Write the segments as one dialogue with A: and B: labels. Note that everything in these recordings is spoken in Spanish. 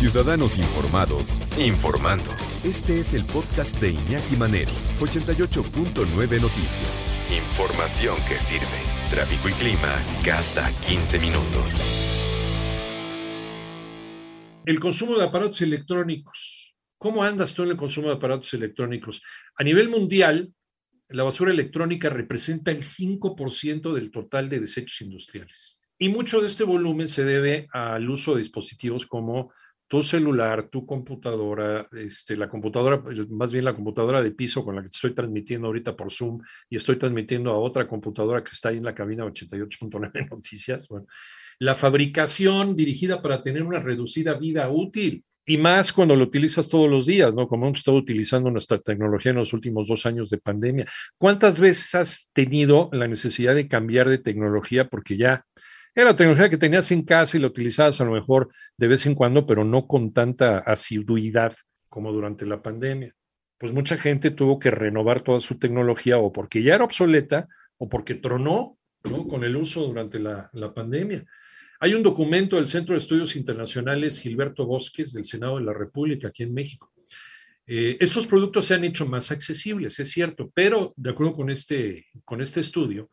A: Ciudadanos Informados, informando. Este es el podcast de Iñaki Manero, 88.9 Noticias. Información que sirve. Tráfico y clima cada 15 minutos.
B: El consumo de aparatos electrónicos. ¿Cómo andas tú en el consumo de aparatos electrónicos? A nivel mundial, la basura electrónica representa el 5% del total de desechos industriales. Y mucho de este volumen se debe al uso de dispositivos como tu celular, tu computadora, este, la computadora, más bien la computadora de piso con la que estoy transmitiendo ahorita por Zoom y estoy transmitiendo a otra computadora que está ahí en la cabina 88.9 Noticias. Bueno, la fabricación dirigida para tener una reducida vida útil y más cuando lo utilizas todos los días, ¿no? Como hemos estado utilizando nuestra tecnología en los últimos dos años de pandemia. ¿Cuántas veces has tenido la necesidad de cambiar de tecnología porque ya era tecnología que tenías en casa y la utilizabas a lo mejor de vez en cuando, pero no con tanta asiduidad como durante la pandemia. Pues mucha gente tuvo que renovar toda su tecnología o porque ya era obsoleta o porque tronó ¿no? con el uso durante la, la pandemia. Hay un documento del Centro de Estudios Internacionales Gilberto Bosques del Senado de la República aquí en México. Eh, estos productos se han hecho más accesibles, es cierto, pero de acuerdo con este, con este estudio,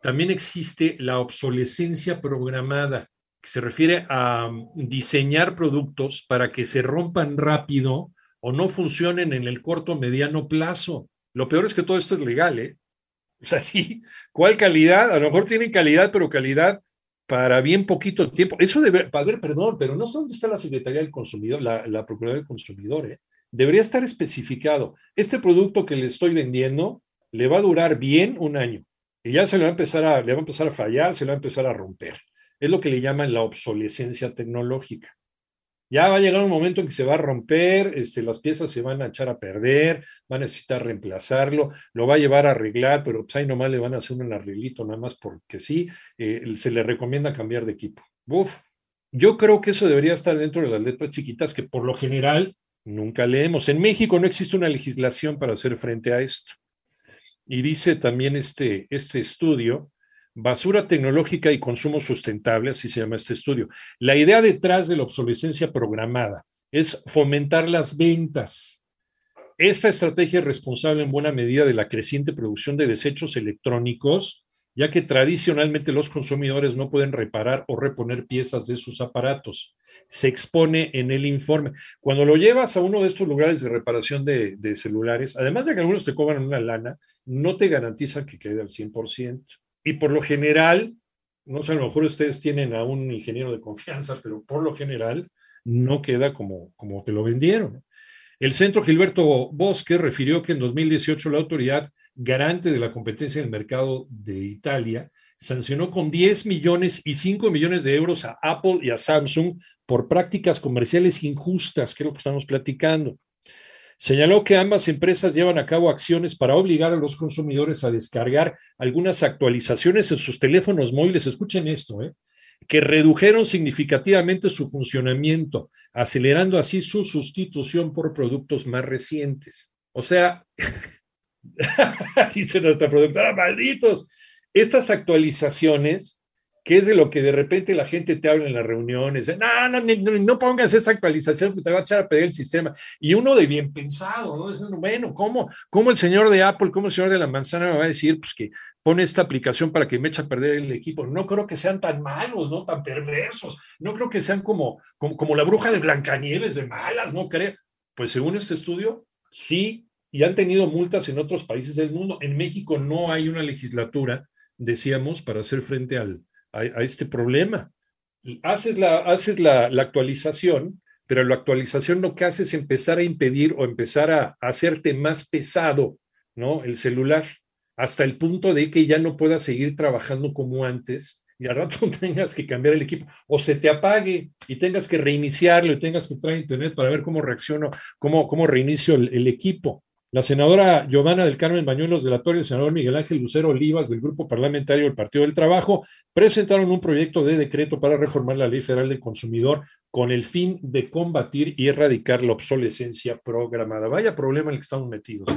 B: también existe la obsolescencia programada, que se refiere a um, diseñar productos para que se rompan rápido o no funcionen en el corto o mediano plazo. Lo peor es que todo esto es legal, ¿eh? O sea, sí, ¿cuál calidad? A lo mejor tienen calidad, pero calidad para bien poquito tiempo. Eso debe, a ver, perdón, pero no sé dónde está la Secretaría del Consumidor, la, la Procuraduría del Consumidor, ¿eh? Debería estar especificado. Este producto que le estoy vendiendo le va a durar bien un año y ya se le va a empezar a, le va a empezar a fallar, se le va a empezar a romper. Es lo que le llaman la obsolescencia tecnológica. Ya va a llegar un momento en que se va a romper, este, las piezas se van a echar a perder, va a necesitar reemplazarlo, lo va a llevar a arreglar, pero pues ahí nomás le van a hacer un arreglito, nada más porque sí, eh, se le recomienda cambiar de equipo. Uf, yo creo que eso debería estar dentro de las letras chiquitas que por lo general nunca leemos. En México no existe una legislación para hacer frente a esto. Y dice también este, este estudio, basura tecnológica y consumo sustentable, así se llama este estudio. La idea detrás de la obsolescencia programada es fomentar las ventas. Esta estrategia es responsable en buena medida de la creciente producción de desechos electrónicos, ya que tradicionalmente los consumidores no pueden reparar o reponer piezas de sus aparatos. Se expone en el informe. Cuando lo llevas a uno de estos lugares de reparación de, celulares, además de que algunos te cobran una lana, no te garantizan que quede al 100%. Y por lo general, no sé, a lo mejor ustedes tienen a un ingeniero de confianza, pero por lo general no queda como, como te lo vendieron. El Centro Gilberto Bosque refirió que en 2018 la autoridad garante de la competencia en el mercado de Italia sancionó con 10 millones y 5 millones de euros a Apple y a Samsung por prácticas comerciales injustas, que es lo que estamos platicando. Señaló que ambas empresas llevan a cabo acciones para obligar a los consumidores a descargar algunas actualizaciones en sus teléfonos móviles. Escuchen esto, ¿eh? que redujeron significativamente su funcionamiento, acelerando así su sustitución por productos más recientes. O sea, dice nuestra productora, malditos, estas actualizaciones que es de lo que de repente la gente te habla en las reuniones, no, no, no, no pongas esa actualización que te va a echar a pedir el sistema. Y uno de bien pensado, ¿no? bueno, ¿cómo, ¿cómo el señor de Apple, cómo el señor de la manzana me va a decir pues, que pone esta aplicación para que me eche a perder el equipo? No creo que sean tan malos, ¿no? Tan perversos. No creo que sean como, como, como la bruja de Blancanieves de malas, ¿no creo? Pues según este estudio, sí, y han tenido multas en otros países del mundo. En México no hay una legislatura, decíamos, para hacer frente al, a, este problema. Haces, la, haces la, actualización, pero la actualización lo que hace es empezar a impedir o empezar a, hacerte más pesado, ¿no? El celular, hasta el punto de que ya no puedas seguir trabajando como antes y al rato tengas que cambiar el equipo o se te apague y tengas que reiniciarlo y tengas que traer internet para ver cómo reacciono, cómo, cómo reinicio el equipo. La senadora Giovanna del Carmen Bañuelos de la el senador Miguel Ángel Lucero Olivas del Grupo Parlamentario del Partido del Trabajo presentaron un proyecto de decreto para reformar la Ley Federal del Consumidor con el fin de combatir y erradicar la obsolescencia programada. Vaya problema en el que estamos metidos.